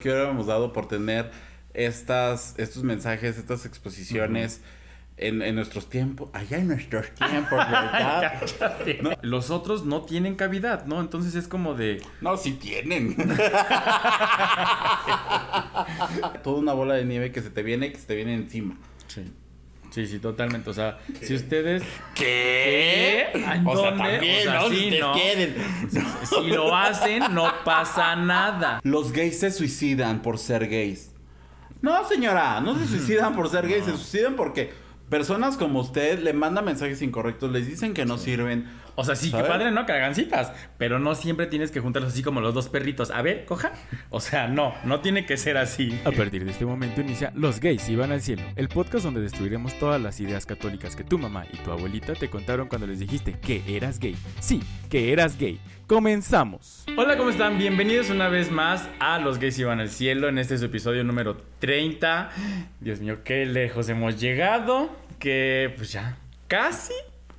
que hubiéramos dado por tener estas, estos mensajes, estas exposiciones en, en nuestros tiempos, allá en nuestros tiempos, ¿verdad? No, Los otros no tienen cavidad, ¿no? Entonces es como de... no, sí tienen. Toda una bola de nieve que se te viene, que se te viene encima. Sí. Sí, sí, totalmente. O sea, si ustedes... ¿Qué? ¿En O sea, también, O sea, ¿no? sí, Si te ¿no? quieren. Si lo hacen, no pasa nada. Los gays se suicidan por ser gays. No, señora, no se suicidan por ser gays, se suicidan porque personas como usted le mandan mensajes incorrectos, les dicen que no sirven. O sea, sí, ¿Sabes? que padre, ¿no? Que hagan citas. Pero no siempre tienes que juntarlos así como los dos perritos. A ver, coja. O sea, no, no tiene que ser así. A partir de este momento inicia Los gays iban al cielo, el podcast donde destruiremos todas las ideas católicas que tu mamá y tu abuelita te contaron cuando les dijiste que eras gay. Sí, que eras gay. Comenzamos. Hola, ¿cómo están? Bienvenidos una vez más a Los Gays Iban al Cielo. En este es su episodio número 30. Dios mío, qué lejos hemos llegado. Que pues ya, casi,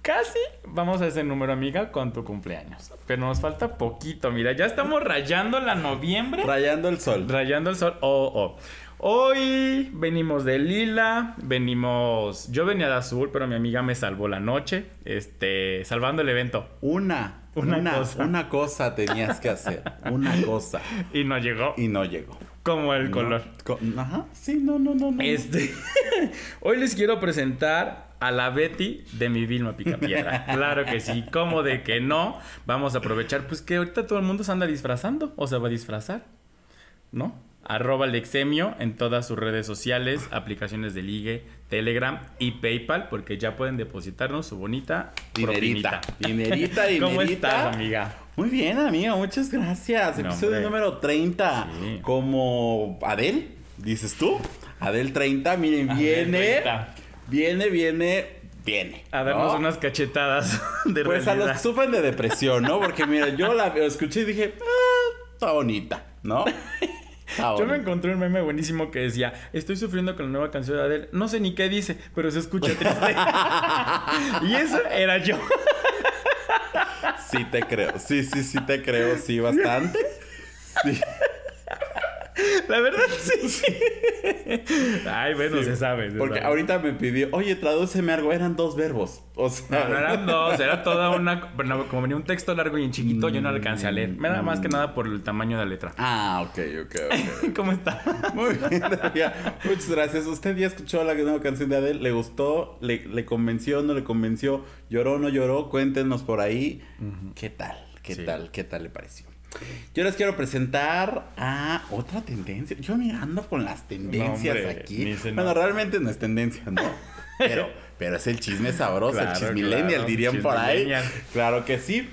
casi vamos a ese número, amiga, con tu cumpleaños. Pero nos falta poquito, mira, ya estamos rayando la noviembre. Rayando el sol. Rayando el sol. Oh, oh. Hoy venimos de lila, venimos... Yo venía de azul, pero mi amiga me salvó la noche, este, salvando el evento. Una, Una una, cosa. una cosa tenías que hacer. Una cosa. Y no llegó, Y no llegó. como el ¿No? color. Co- Ajá. Sí, no, no, no, no. Este, hoy les quiero presentar a la Betty de mi Vilma Picapiedra. Claro que sí, como de que no. Vamos a aprovechar, pues que ahorita todo el mundo se anda disfrazando o se va a disfrazar, ¿no? Arroba Lexemio en todas sus redes sociales, aplicaciones de ligue, Telegram y PayPal, porque ya pueden depositarnos su bonita Dinerita. propinita. Dinerita, dinerita. ¿Cómo estás, amiga? Muy bien, amigo, muchas gracias. No, Episodio hombre. número 30. Sí. Como Adel, dices tú. Adel 30, miren, Adel viene. 30. Viene, viene, viene. A darnos ¿no? unas cachetadas de Pues a los que sufren de depresión, ¿no? Porque mira, yo la escuché y dije, ah, está bonita, ¿no? Está Yo me encontré un meme buenísimo que decía, estoy sufriendo con la nueva canción de Adele, no sé ni qué dice, pero se escucha triste. y eso era yo. Sí te creo, sí, sí, sí te creo, sí, bastante. Sí. La verdad, sí. Ay, bueno, Sí. se sabe. se Porque sabe. ahorita me pidió, oye, tradúceme algo, eran dos verbos. O sea, No, no eran dos, era toda una... bueno, como venía un texto largo y en chiquito, yo no alcancé a leer. Me da más que nada por el tamaño de la letra. Ah, ok, ok, ok. ¿Cómo está? Muy bien, ya. Muchas gracias. ¿Usted ya escuchó la nueva canción de Adele? ¿Le gustó? ¿Le, le convenció? ¿No le convenció? ¿Lloró? ¿No lloró? Cuéntenos por ahí. ¿Qué tal? ¿Qué Sí. tal? ¿Qué tal le pareció? Yo les quiero presentar a otra tendencia. Yo mirando con las tendencias No, hombre, aquí. Bueno, realmente no es tendencia, ¿no? Pero, pero es el chisme sabroso, Claro, el chismillennial, claro, dirían por ahí. Claro que sí.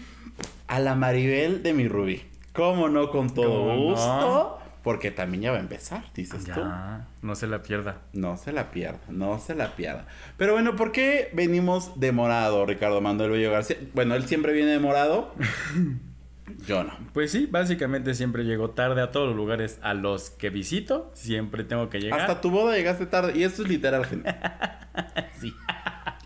A la Maribel de mi Rubí. ¿Cómo no? Con todo gusto. Porque también ya va a empezar, dices tú. No se la pierda. No se la pierda, no se la pierda. Pero bueno, ¿por qué venimos de morado, Ricardo Manuel Bello García? Bueno, él siempre viene de morado. Yo no. Pues sí, básicamente siempre llego tarde a todos los lugares a los que visito. Siempre tengo que llegar. Hasta tu boda llegaste tarde. Y esto es literal, gente. Sí.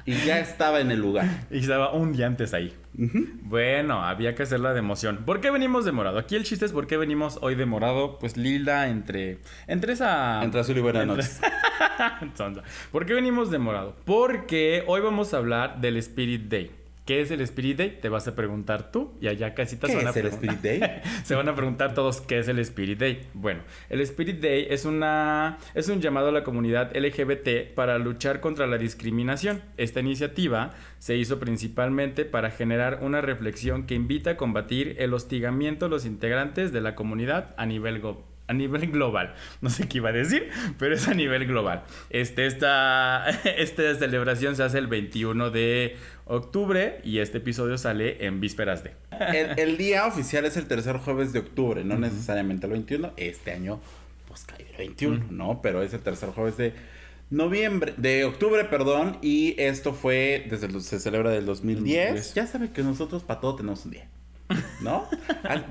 Y ya estaba en el lugar. Y estaba un día antes ahí. Bueno, había que hacerla de emoción. ¿Por qué venimos de morado? Aquí el chiste es por qué venimos hoy de morado. Pues lila entre. Entre esa. Entre azul y buenas Entre- noches. ¿Por qué venimos de morado? Porque hoy vamos a hablar del Spirit Day. ¿Qué es el Spirit Day? Te vas a preguntar tú y allá casi te ¿Qué van a es el. Spirit Day? Se van a preguntar todos qué es el Spirit Day. Bueno, el Spirit Day es una es un llamado a la comunidad LGBT para luchar contra la discriminación. Esta iniciativa se hizo principalmente para generar una reflexión que invita a combatir el hostigamiento a los integrantes de la comunidad a nivel go- a nivel global. No sé qué iba a decir, pero es a nivel global. Este, esta, esta celebración se hace el 21 de octubre y este episodio sale en vísperas de. El, el día oficial es el tercer jueves de octubre, no necesariamente el 21. Este año, pues cae el 21, ¿no? Pero es el tercer jueves de noviembre, de octubre, perdón. Y esto fue, desde se celebra del 2010. 2010. Ya sabe que nosotros para todo tenemos un día. ¿No?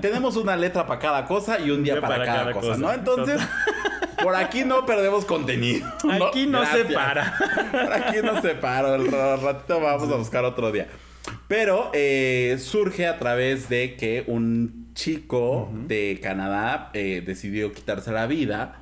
Tenemos una letra para cada cosa y un día, para, cada, cosa, ¿no? Entonces, por aquí no perdemos contenido. Aquí no se para. Por aquí no se para. El ra- ratito vamos a buscar otro día. Pero eh, surge a través de que un chico de Canadá eh, decidió quitarse la vida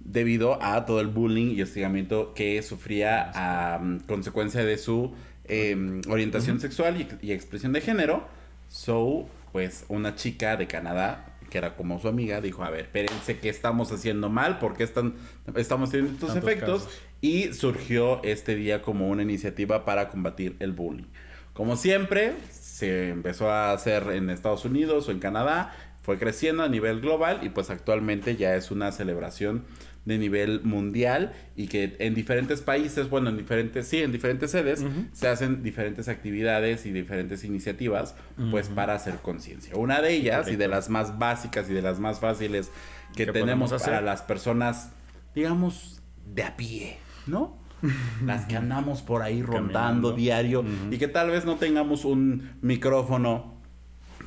debido a todo el bullying y hostigamiento que sufría a consecuencia de su em, orientación sexual y, y expresión de género. So, pues una chica de Canadá que era como su amiga, dijo, a ver, espérense, ¿qué estamos haciendo mal? ¿Por qué están, estamos teniendo estos Tantos efectos? casos. Y surgió este día como una iniciativa para combatir el bullying. Como siempre, se empezó a hacer en Estados Unidos o en Canadá, fue creciendo a nivel global y pues actualmente ya es una celebración de nivel mundial y que en diferentes países, bueno, en diferentes, sí, en diferentes sedes, se hacen diferentes actividades y diferentes iniciativas, pues para hacer conciencia. Una de ellas y de las más básicas y de las más fáciles que ¿Qué tenemos para hacer? las personas, digamos, de a pie, ¿no? Las que andamos por ahí rondando Caminando. diario y que tal vez no tengamos un micrófono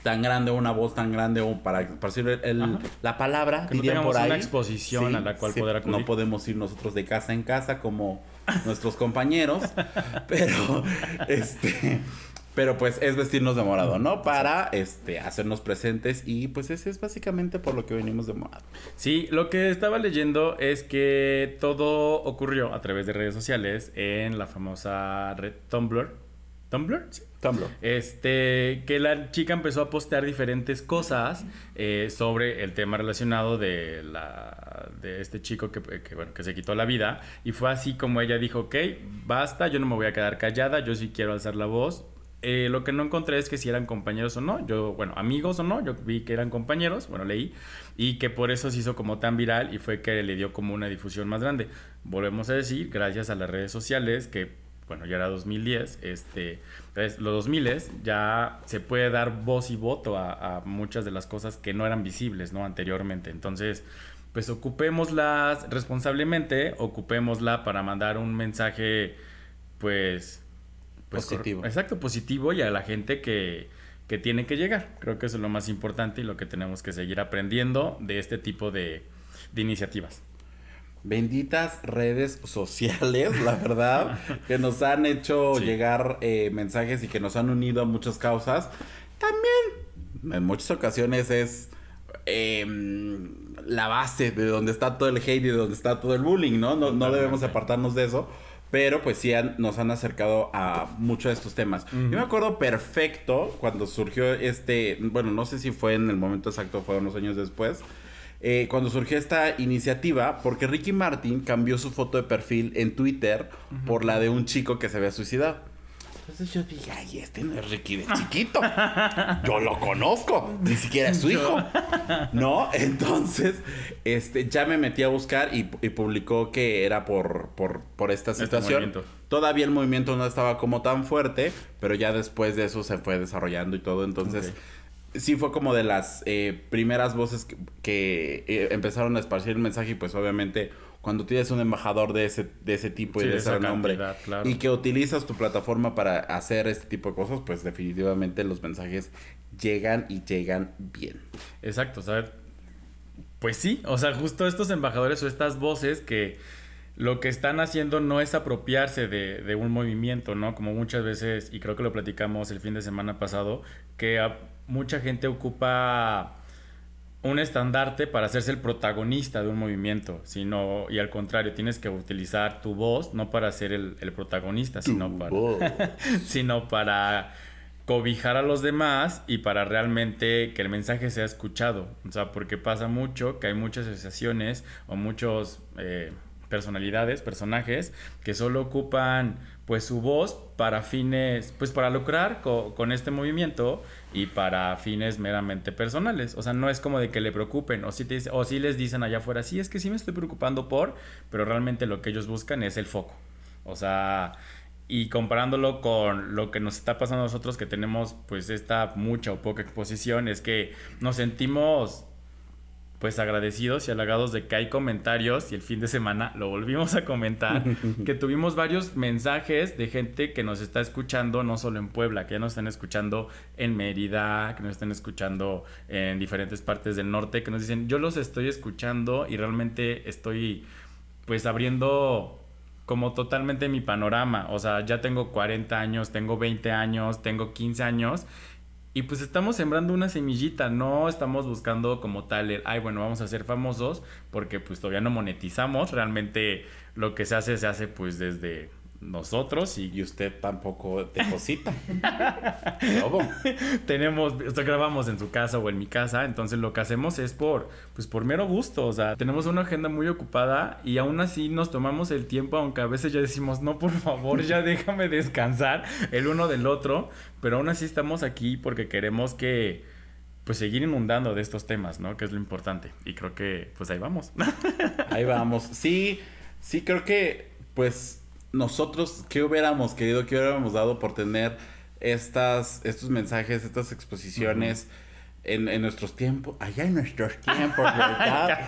tan grande, una voz tan grande o para, para decir el- Ajá. la palabra, Que no dirían tengamos por ahí. una exposición a la cual poder acudir. No podemos ir nosotros de casa en casa como nuestros compañeros, pero este pero pues es vestirnos de morado, ¿no? Para este hacernos presentes y pues ese es básicamente por lo que venimos de morado. Sí, lo que estaba leyendo es que todo ocurrió a través de redes sociales en la famosa red Tumblr. ¿Tumblr? Sí. Tumblr. Este, que la chica empezó a postear diferentes cosas eh, sobre el tema relacionado de la de este chico que, que, bueno, que se quitó la vida. Y fue así como ella dijo, ok, basta, yo no me voy a quedar callada, yo sí quiero alzar la voz. Eh, lo que no encontré es que si eran compañeros o no, yo, bueno, amigos o no, yo vi que eran compañeros, bueno, leí, y que por eso se hizo como tan viral y fue que le dio como una difusión más grande. Volvemos a decir, gracias a las redes sociales, que bueno, ya era 2010, este, entonces, los 2000 ya se puede dar voz y voto a, a muchas de las cosas que no eran visibles, ¿no? Anteriormente. Entonces, pues ocupémoslas responsablemente, ocupémosla para mandar un mensaje, pues... pues Positivo. Exacto, positivo y a la gente que, que tiene que llegar. Creo que eso es lo más importante y lo que tenemos que seguir aprendiendo de este tipo de, de iniciativas. Benditas redes sociales, la verdad, que nos han hecho Sí. llegar eh, mensajes y que nos han unido a muchas causas. También, en muchas ocasiones es eh, la base de donde está todo el hate y de donde está todo el bullying, ¿no? No, no debemos apartarnos de eso. Pero pues sí han- nos han acercado a muchos de estos temas. Yo me acuerdo perfecto cuando surgió este, bueno, no sé si fue en el momento exacto, fue unos años después, eh, cuando surgió esta iniciativa, porque Ricky Martin cambió su foto de perfil en Twitter por la de un chico que se había suicidado. Entonces yo dije, ay, este no es Ricky de chiquito. Yo lo conozco. Ni siquiera es su hijo. ¿No? Entonces, este, ya me metí a buscar y, y publicó que era por, por, por esta Este situación. movimiento. Todavía el movimiento no estaba como tan fuerte, pero ya después de eso se fue desarrollando y todo. Entonces, Ok. Sí fue como de las eh, primeras voces que, que, eh, empezaron a esparcir el mensaje y pues obviamente cuando tienes un embajador de ese, de ese tipo y Sí, de de ese nombre claro. y que utilizas tu plataforma para hacer este tipo de cosas, pues definitivamente los mensajes llegan y llegan bien. Exacto, ¿sabes? Pues sí, o sea, justo estos embajadores o estas voces que lo que están haciendo no es apropiarse de, de un movimiento, ¿no? Como muchas veces, y creo que lo platicamos el fin de semana pasado, que a- mucha gente ocupa un estandarte para hacerse el protagonista de un movimiento, sino, y al contrario, tienes que utilizar tu voz no para ser el, el protagonista, sino Tu para, sino para cobijar a los demás y para realmente que el mensaje sea escuchado. O sea, porque pasa mucho que hay muchas asociaciones o muchos eh, personalidades, personajes que solo ocupan pues su voz para fines, pues para lucrar co- con este movimiento y para fines meramente personales. O sea, no es como de que le preocupen o si, te, o si les dicen allá afuera, sí, es que sí me estoy preocupando por, pero realmente lo que ellos buscan es el foco. O sea, y comparándolo con lo que nos está pasando a nosotros que tenemos pues esta mucha o poca exposición, es que nos sentimos pues agradecidos y halagados de que hay comentarios y el fin de semana lo volvimos a comentar, que tuvimos varios mensajes de gente que nos está escuchando no solo en Puebla, que ya nos están escuchando en Mérida, que nos están escuchando en diferentes partes del norte, que nos dicen, yo los estoy escuchando y realmente estoy pues abriendo como totalmente mi panorama, o sea, ya tengo 40 años, tengo 20 años, tengo 15 años Y pues estamos sembrando una semillita, no estamos buscando como tal el, ay, bueno, vamos a ser famosos, porque pues todavía no monetizamos, realmente lo que se hace se hace pues desde nosotros y, usted tampoco deposita. Tenemos, esto grabamos en su casa o en mi casa, entonces lo que hacemos es por, pues por mero gusto, o sea, tenemos una agenda muy ocupada y aún así nos tomamos el tiempo, aunque a veces ya decimos, no, por favor, ya déjame descansar el uno del otro, pero aún así estamos aquí porque queremos que, pues seguir inundando de estos temas, ¿no? Que es lo importante. Y creo que, pues ahí vamos. ahí vamos. Sí, sí, creo que, pues nosotros, ¿qué hubiéramos querido, qué hubiéramos dado por tener estas, estos mensajes, estas exposiciones? En, en, nuestros tiempos, allá en nuestros tiempos, ¿verdad?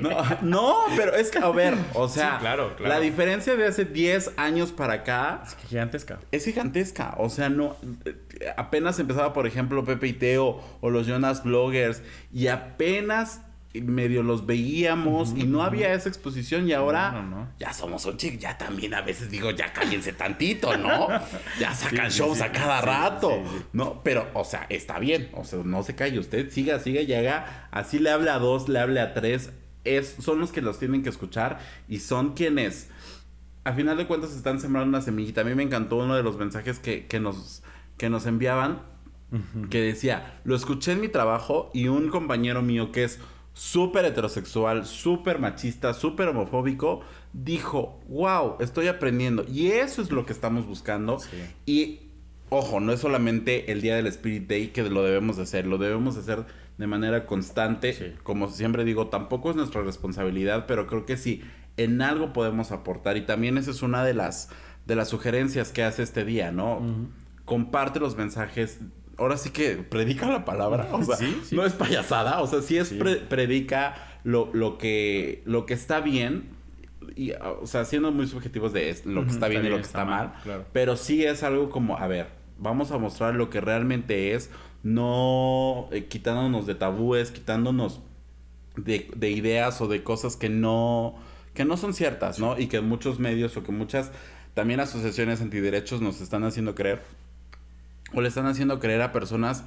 no, no, pero es que, a ver, o sea, claro, la diferencia de hace 10 años para acá es gigantesca. Es gigantesca, o sea, no, apenas empezaba, por ejemplo, Pepe y Teo o los Jonas Bloggers y apenas medio los veíamos y no había esa exposición y ahora ya somos un chico, ya también a veces digo, ya cállense tantito, ¿no? Ya sacan shows a cada rato, ¿no? Pero, o sea, está bien, o sea, no se calle usted, siga, siga, llega, así le hable a dos, le hable a tres, es, son los que los tienen que escuchar y son quienes, a final de cuentas, están sembrando una semillita. A mí me encantó uno de los mensajes que, que nos, que nos enviaban, que decía, lo escuché en mi trabajo y un compañero mío que es súper heterosexual, súper machista, súper homofóbico, dijo, wow, estoy aprendiendo. Y eso es lo que estamos buscando. Y, ojo, no es solamente el día del Spirit Day que lo debemos de hacer, lo debemos de hacer de manera constante. Como siempre digo, tampoco es nuestra responsabilidad, pero creo que sí, en algo podemos aportar. Y también esa es una de las, de las sugerencias que hace este día, ¿no? Comparte los mensajes ahora sí que predica la palabra. O sea, no es payasada. O sea, sí es predica lo, lo, que, lo que está bien. Y, o sea, siendo muy subjetivos de lo que está, bien y lo que está, mal. Pero sí es algo como, a ver, vamos a mostrar lo que realmente es. No eh, quitándonos de tabúes, quitándonos de, de ideas o de cosas que no, que no son ciertas, ¿no? Y que muchos medios o que muchas también asociaciones antiderechos nos están haciendo creer o le están haciendo creer a personas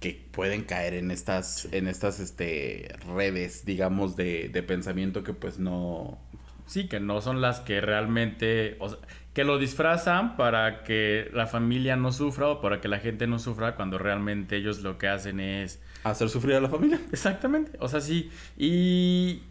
que pueden caer en estas, en estas este, redes, digamos, de, de pensamiento que pues no... Sí, que no son las que realmente, o sea, que lo disfrazan para que la familia no sufra o para que la gente no sufra cuando realmente ellos lo que hacen es... Hacer sufrir a la familia. Exactamente, o sea, sí. Y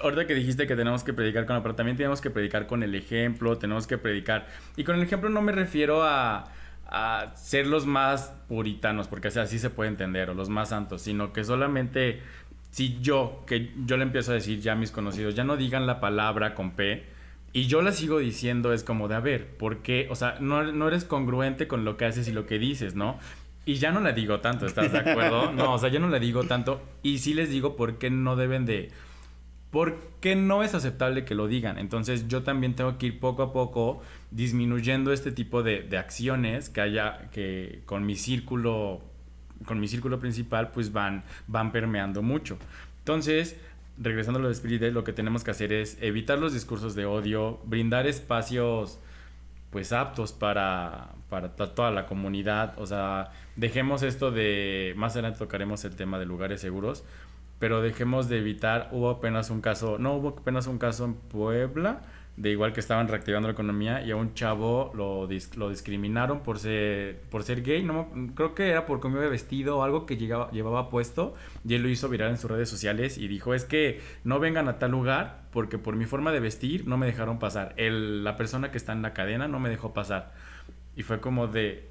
ahorita que dijiste que tenemos que predicar con pero también tenemos que predicar con el ejemplo, tenemos que predicar. Y con el ejemplo no me refiero a a ser los más puritanos, porque así se puede entender, o los más santos, sino que solamente si yo, que yo le empiezo a decir ya a mis conocidos, ya no digan la palabra con P, y yo la sigo diciendo, es como de, a ver, ¿por qué? O sea, no, no eres congruente con lo que haces y lo que dices, ¿no? Y ya no la digo tanto, ¿estás de acuerdo? No, o sea, ya no la digo tanto. Y sí les digo por qué no deben de... ¿Por qué no es aceptable que lo digan? Entonces yo también tengo que ir poco a poco disminuyendo este tipo de, acciones que haya que con mi círculo con mi círculo principal pues van van permeando mucho entonces regresando a lo de lo que tenemos que hacer es evitar los discursos de odio brindar espacios pues aptos para, para toda la comunidad o sea dejemos esto de más adelante tocaremos el tema de lugares seguros pero dejemos de evitar hubo apenas un caso no hubo apenas un caso en Puebla de igual que estaban reactivando la economía y a un chavo lo, lo discriminaron por ser, por ser gay, no, creo que era por cómo iba vestido o algo que llegaba, llevaba puesto y él lo hizo viral en sus redes sociales y dijo es que no vengan a tal lugar porque por mi forma de vestir no me dejaron pasar, El, la persona que está en la cadena no me dejó pasar y fue como de...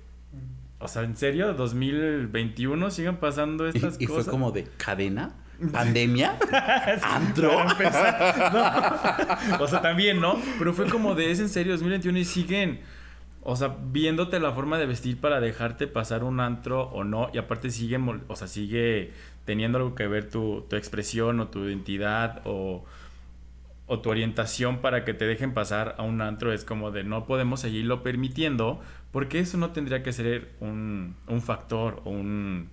O sea, ¿en serio? ¿2021 siguen pasando estas cosas? Y fue como de cadena. ¿Pandemia? ¿Antro? O sea, también, ¿no? Pero fue como de, es en serio, 2021 y siguen, o sea, viéndote la forma de vestir para dejarte pasar un antro o no. Y aparte sigue, o sea, sigue teniendo algo que ver tu, tu expresión o tu identidad o, o, tu orientación para que te dejen pasar a un antro. Es como de, no podemos seguirlo permitiendo porque eso no tendría que ser un, un factor o un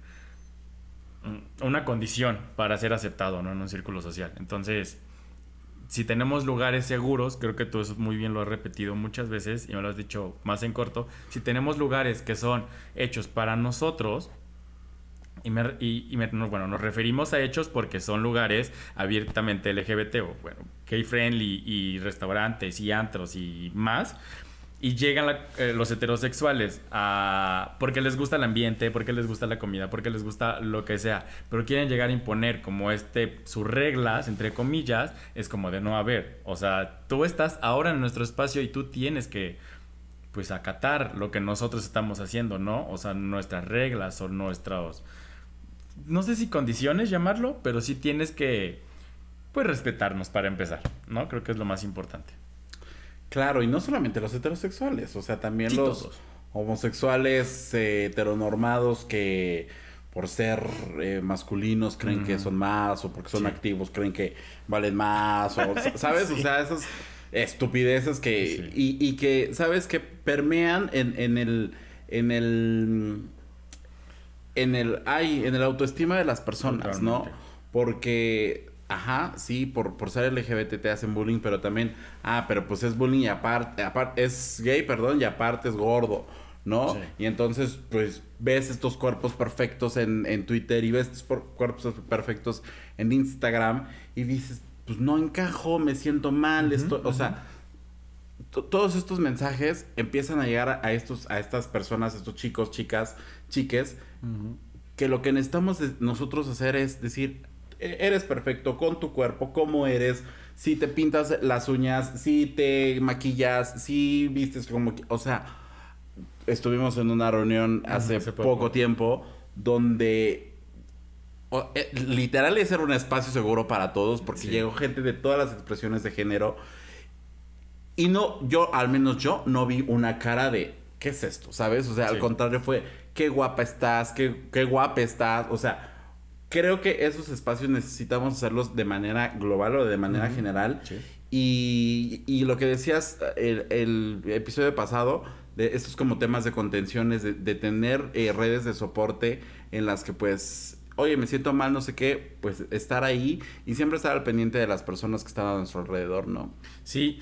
una condición para ser aceptado ¿no? en un círculo social. Entonces, si tenemos lugares seguros, creo que tú eso muy bien lo has repetido muchas veces y me lo has dicho más en corto, si tenemos lugares que son hechos para nosotros, Y, me- y- bueno, nos referimos a hechos porque son lugares abiertamente LGBT o bueno, gay friendly y restaurantes y antros y más. Y llegan eh, los heterosexuales a, porque les gusta el ambiente, porque les gusta la comida, porque les gusta lo que sea, pero quieren llegar a imponer como este sus reglas, entre comillas, es como de no haber. O sea, tú estás ahora en nuestro espacio y tú tienes que pues acatar lo que nosotros estamos haciendo, ¿no? O sea, nuestras reglas o nuestros no sé si condiciones llamarlo, pero sí tienes que pues respetarnos para empezar, ¿no? Creo que es lo más importante. Claro, y no solamente los heterosexuales, o sea, también Sí, los todos. homosexuales eh, heteronormados que por ser eh, masculinos creen que son más, o porque son Sí. activos creen que valen más, o ¿sabes? O sea, esas estupideces que... Y, y que, ¿sabes? Que permean en, en el... En el... En el... Ay, en el autoestima de las personas, ¿no? Porque, ajá, sí, por, por ser LGBT te hacen bullying, pero también, ah, pero pues es bullying y aparte, aparte, es gay, perdón, y aparte es gordo, ¿no? Sí. Y entonces, pues, ves estos cuerpos perfectos en, en Twitter y ves estos por- cuerpos perfectos en Instagram y dices, pues no encajo, me siento mal, esto, o sea, to- todos estos mensajes empiezan a llegar a, a estos, a estas personas, estos chicos, chicas, chiques, que lo que necesitamos nosotros hacer es decir, "E- eres perfecto con tu cuerpo, como eres, si te pintas las uñas, si te maquillas, si vistes como, o sea, estuvimos en una reunión hace, hace poco. poco. tiempo donde o- eh, literal era un espacio seguro para todos porque Sí. llegó gente de todas las expresiones de género y no, yo, al menos yo, no vi una cara de, ¿qué es esto? ¿Sabes? O sea, al contrario fue, qué guapa estás, qué, qué guapa estás. O sea, creo que esos espacios necesitamos hacerlos de manera global o de manera general. Sí. Y, y lo que decías el, el episodio pasado, de estos como temas de contenciones, de, de tener eh, redes de soporte en las que pues, oye, me siento mal, no sé qué, pues estar ahí y siempre estar al pendiente de las personas que están a nuestro alrededor, ¿no? Sí.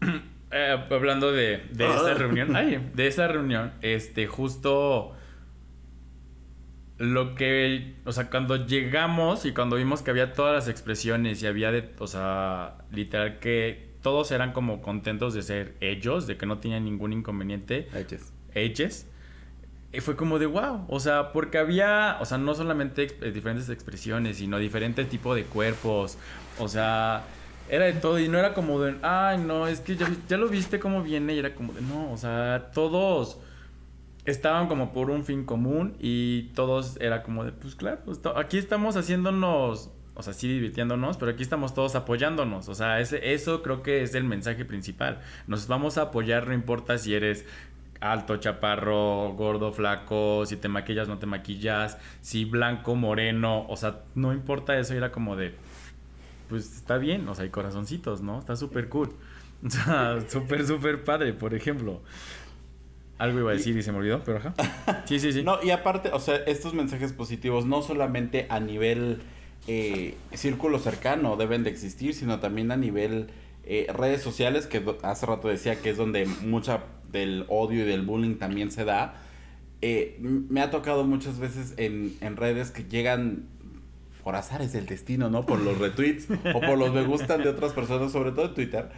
Eh, hablando de, de esta Ah. reunión, ay, de esta reunión, este, justo lo que, o sea, cuando llegamos y cuando vimos que había todas las expresiones y había de, o sea, literal que todos eran como contentos de ser ellos, de que no tenían ningún inconveniente, Eches. H's. Y fue como de wow, o sea, porque había, o sea, no solamente eh, diferentes expresiones, sino diferentes tipos de cuerpos, o sea, era de todo y no era como de, ay, no, es que ya, ya lo viste cómo viene y era como de, no, o sea, todos estaban como por un fin común y todos era como de, pues claro, aquí estamos haciéndonos, o sea, sí divirtiéndonos, pero aquí estamos todos apoyándonos, o sea, ese, eso creo que es el mensaje principal, nos vamos a apoyar, no importa si eres alto, chaparro, gordo, flaco, si te maquillas, no te maquillas, si blanco, moreno, o sea, no importa eso, era como de, pues está bien, o sea, hay corazoncitos, ¿no? Está súper cool. O sea, súper, súper padre, por ejemplo. Algo iba a decir y se me olvidó, pero ajá. Sí, sí, sí. No, y aparte, o sea, estos mensajes positivos no solamente a nivel eh, círculo cercano deben de existir, sino también a nivel eh, redes sociales, que hace rato decía que es donde mucha del odio y del bullying también se da. Eh, me ha tocado muchas veces en, en redes que llegan por azares del destino, ¿no? Por los retweets o por los me gustan de otras personas, sobre todo en Twitter,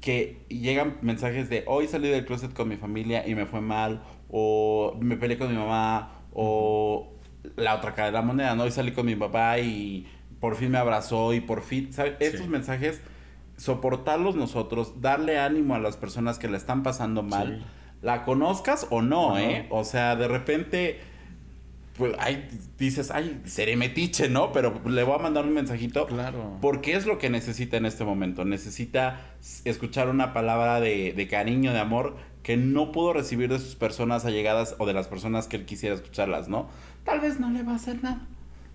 que llegan mensajes de hoy salí del closet con mi familia y me fue mal, o me peleé con mi mamá, o la otra cara de la moneda, ¿no? Hoy salí con mi papá y por fin me abrazó y por fin, ¿sabes? Estos mensajes, soportarlos nosotros, darle ánimo a las personas que la están pasando mal, Sí. la conozcas o no. ¿eh? O sea, de repente pues ay, dices, ay, seré metiche, ¿no? Pero le voy a mandar un mensajito. Claro. Porque es lo que necesita en este momento. Necesita escuchar una palabra de, de cariño, de amor, que no pudo recibir de sus personas allegadas o de las personas que él quisiera escucharlas, ¿no? Tal vez no le va a hacer nada.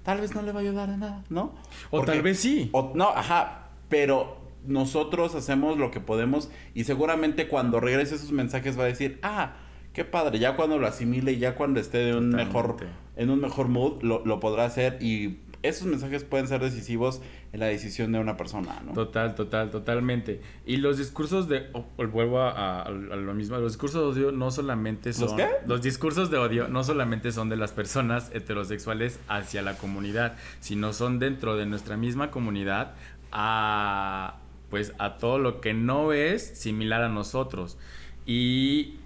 Tal vez no le va a ayudar en nada, ¿no? O Porque- tal vez sí. o- no, ajá, pero nosotros hacemos lo que podemos y seguramente cuando regrese esos mensajes va a decir, ah, qué padre, ya cuando lo asimile, ya cuando esté de un Totalmente. mejor, en un mejor mood, lo, lo podrá hacer y esos mensajes pueden ser decisivos en la decisión de una persona, ¿no? Total, total, totalmente. Y los discursos de, oh, vuelvo a, a, lo mismo, los discursos de odio no solamente son... ¿Los qué? Los discursos de odio no solamente son de las personas heterosexuales hacia la comunidad, sino son dentro de nuestra misma comunidad a, pues, a todo lo que no es similar a nosotros. Y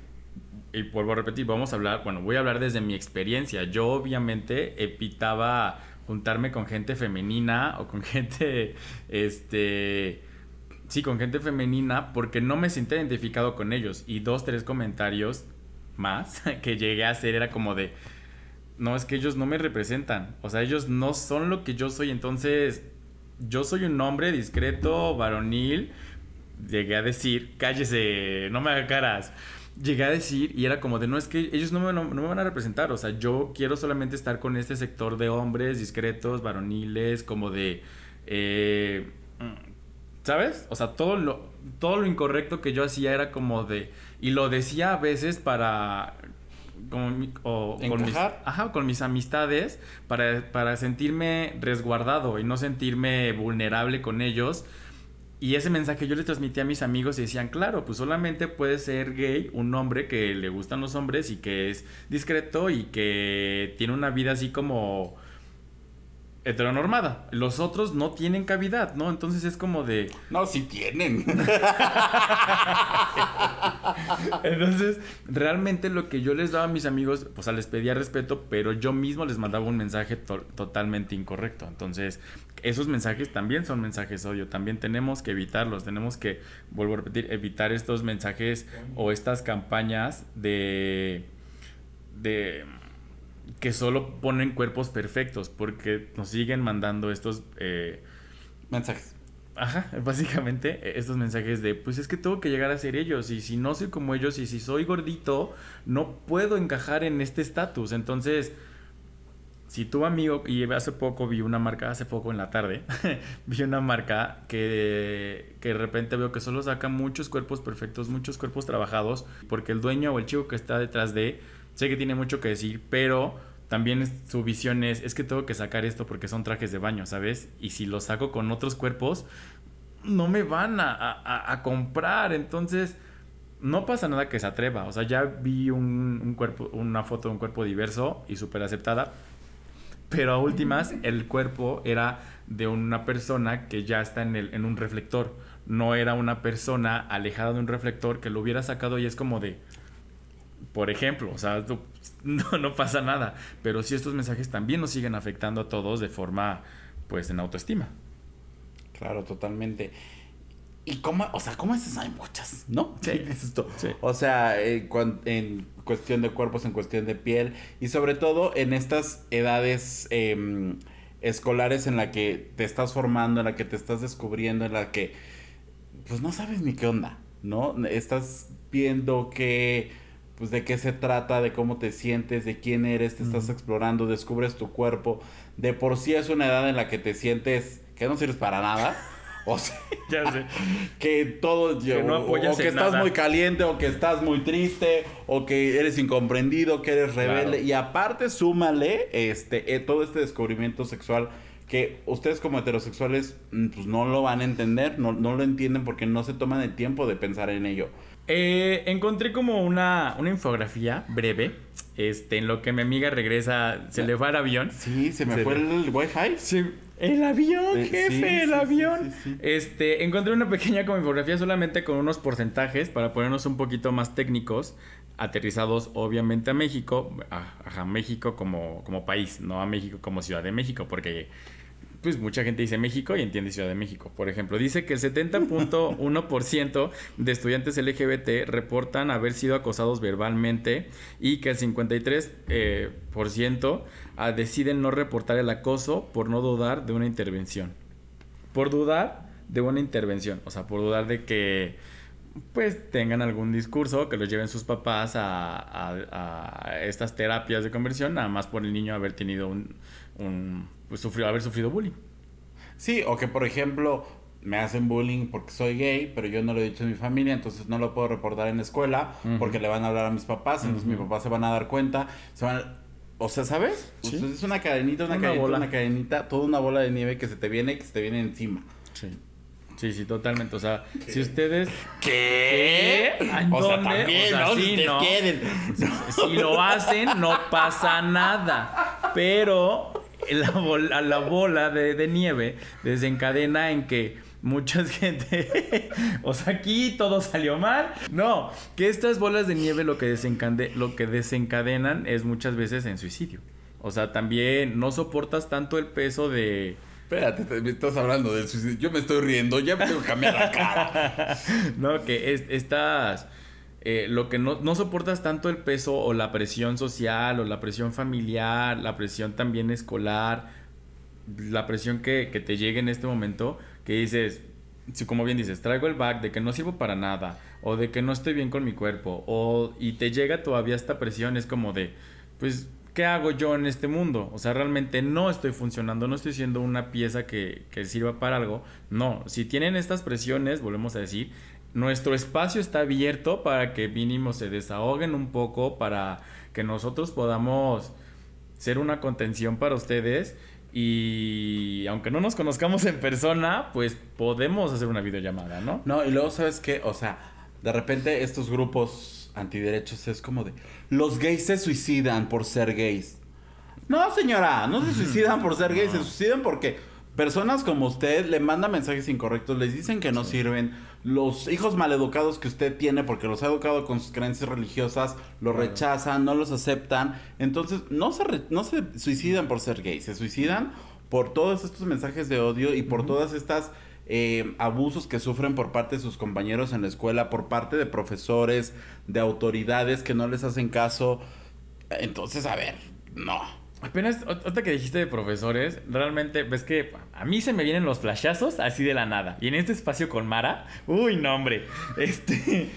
y vuelvo a repetir, vamos a hablar, bueno, voy a hablar desde mi experiencia. Yo obviamente evitaba juntarme con gente femenina o con gente, este, sí, con gente femenina porque no me sentía identificado con ellos. Y dos, tres comentarios más que llegué a hacer era como de, no, es que ellos no me representan. O sea, ellos no son lo que yo soy. Entonces, yo soy un hombre discreto, varonil. Llegué a decir, cállese, no me haga caras llegué a decir, y era como de, no es que ellos no me, no, me, van a representar, o sea, yo quiero solamente estar con este sector de hombres discretos, varoniles, como de, eh, ¿sabes? O sea, todo lo, todo lo incorrecto que yo hacía era como de, y lo decía a veces para... Con, o, con mis, ajá, con mis amistades para, para sentirme resguardado y no sentirme vulnerable con ellos y ese mensaje yo le transmití a mis amigos y decían, claro, pues solamente puede ser gay un hombre que le gustan los hombres y que es discreto y que tiene una vida así como heteronormada. Los otros no tienen cavidad, ¿no? Entonces es como de... No, sí tienen. Entonces, realmente lo que yo les daba a mis amigos, pues les pedía respeto, pero yo mismo les mandaba un mensaje totalmente incorrecto. Entonces, esos mensajes también son mensajes odio. También tenemos que evitarlos. Tenemos que, vuelvo a repetir, evitar estos mensajes o estas campañas de... de que solo ponen cuerpos perfectos porque nos siguen mandando estos eh, mensajes. Ajá, básicamente e, estos mensajes de, pues es que tengo que llegar a ser ellos y si no soy como ellos y si soy gordito, no puedo encajar en este estatus. Entonces, si tu amigo, y hace poco vi una marca, hace poco en la tarde, vi una marca que, que de repente veo que solo saca muchos cuerpos perfectos, muchos cuerpos trabajados, porque el dueño o el chico que está detrás de, sé que tiene mucho que decir, pero también su visión es, es que tengo que sacar esto porque son trajes de baño, ¿sabes? Y si lo saco con otros cuerpos, no me van a, comprar. Entonces, no pasa nada que se atreva. O sea, ya vi un, cuerpo, una foto de un cuerpo diverso y súper aceptada. Pero a últimas, el cuerpo era de una persona que ya está en, el, en un reflector. No era una persona alejada de un reflector que lo hubiera sacado y es como de, por ejemplo, o sea, no, no pasa nada. Pero sí estos mensajes también nos siguen afectando a todos de forma, pues, en autoestima. Claro, totalmente. Y cómo, o sea, ¿cómo es Hay muchas, ¿no? Sí. esto? O sea, en, en, cuestión de cuerpos, en cuestión de piel y sobre todo en estas edades em, escolares en la que te estás formando, en la que te estás descubriendo, en la que pues no sabes ni qué onda, ¿no? Estás viendo que pues de qué se trata, de cómo te sientes, de quién eres, te estás explorando, descubres tu cuerpo. De por sí es una edad en la que te sientes que no sirves para nada. O sea, ya sé. que todo, que no o, que estás muy caliente, o que estás muy triste, o que eres incomprendido, que eres rebelde. Y aparte, súmale este, eh, todo este descubrimiento sexual que ustedes como heterosexuales mm, pues no lo van a entender, no, no lo entienden porque no se toman el tiempo de pensar en ello. Eh, encontré como una, una infografía breve. Este, en lo que mi amiga regresa, se le fue al avión. Sí, se me fue el, wifi. Sí, el avión, eh, jefe, el avión. este, encontré una pequeña como infografía solamente con unos porcentajes para ponernos un poquito más técnicos, aterrizados obviamente a México, a, a México como, como país, no a México como Ciudad de México, porque pues mucha gente dice México y entiende Ciudad de México. Por ejemplo, dice que el 70.1% de estudiantes LGBT reportan haber sido acosados verbalmente y que el 53% eh, por ciento, ah, deciden no reportar el acoso por no dudar de una intervención. Por dudar de una intervención, o sea, por dudar de que pues tengan algún discurso, que los lleven sus papás a, estas terapias de conversión, nada más por el niño haber tenido un pues sufrió, haber sufrido bullying. Sí, o que por ejemplo me hacen bullying porque soy gay, pero yo no lo he dicho a mi familia, entonces no lo puedo reportar en la escuela porque le van a hablar a mis papás, entonces mis papás se van a dar cuenta, se van O sea, ¿sabes? O Sí. sea, es una cadenita, una, Una cadenita, bola. una cadenita, toda una bola de nieve que se te viene, que se te viene encima. Sí. Sí, sí, totalmente. O sea, si ustedes. ¿Qué? ¿En O sea, también, O sea, ¿no? sí, Si ustedes ¿no? quieren. Si lo hacen, no pasa nada. Pero la bola, la bola de, de nieve desencadena en que mucha gente. o sea, aquí todo salió mal. No, que estas bolas de nieve lo que, desencade- lo que desencadenan es muchas veces en suicidio. O sea, también no soportas tanto el peso de. Espérate, te- me estás hablando del suicidio. Yo me estoy riendo, ya me tengo que cambiar la cara. no, que es, estas. Eh, lo que no, no soportas tanto el peso o la presión social o la presión familiar, la presión también escolar, la presión que, que te llegue en este momento, que dices, si como bien dices, traigo el back de que no sirvo para nada, o de que no estoy bien con mi cuerpo, o y te llega todavía esta presión, es como de, pues, ¿qué hago yo en este mundo? O sea, realmente no estoy funcionando, no estoy siendo una pieza que, que sirva para algo. No, si tienen estas presiones, volvemos a decir, nuestro espacio está abierto para que mínimo se desahoguen un poco, para que nosotros podamos ser una contención para ustedes y aunque no nos conozcamos en persona, pues podemos hacer una videollamada, ¿no? No, y luego, ¿sabes qué? O sea, de repente estos grupos antiderechos es como de... Los gays se suicidan por ser gays. No, señora, no se suicidan por ser gays, se suicidan porque personas como usted le mandan mensajes incorrectos, les dicen que no sirven. Los hijos maleducados que usted tiene porque los ha educado con sus creencias religiosas, los Claro. rechazan, no los aceptan. Entonces, no se, re- no se suicidan por ser gays, se suicidan por todos estos mensajes de odio y por todas estas eh, abusos que sufren por parte de sus compañeros en la escuela, por parte de profesores, de autoridades que no les hacen caso. Entonces, a ver, no. Apenas, ot- otra que dijiste de profesores, realmente ves que a mí se me vienen los flashazos así de la nada. Y en este espacio con Mara, uy, no, hombre. Este.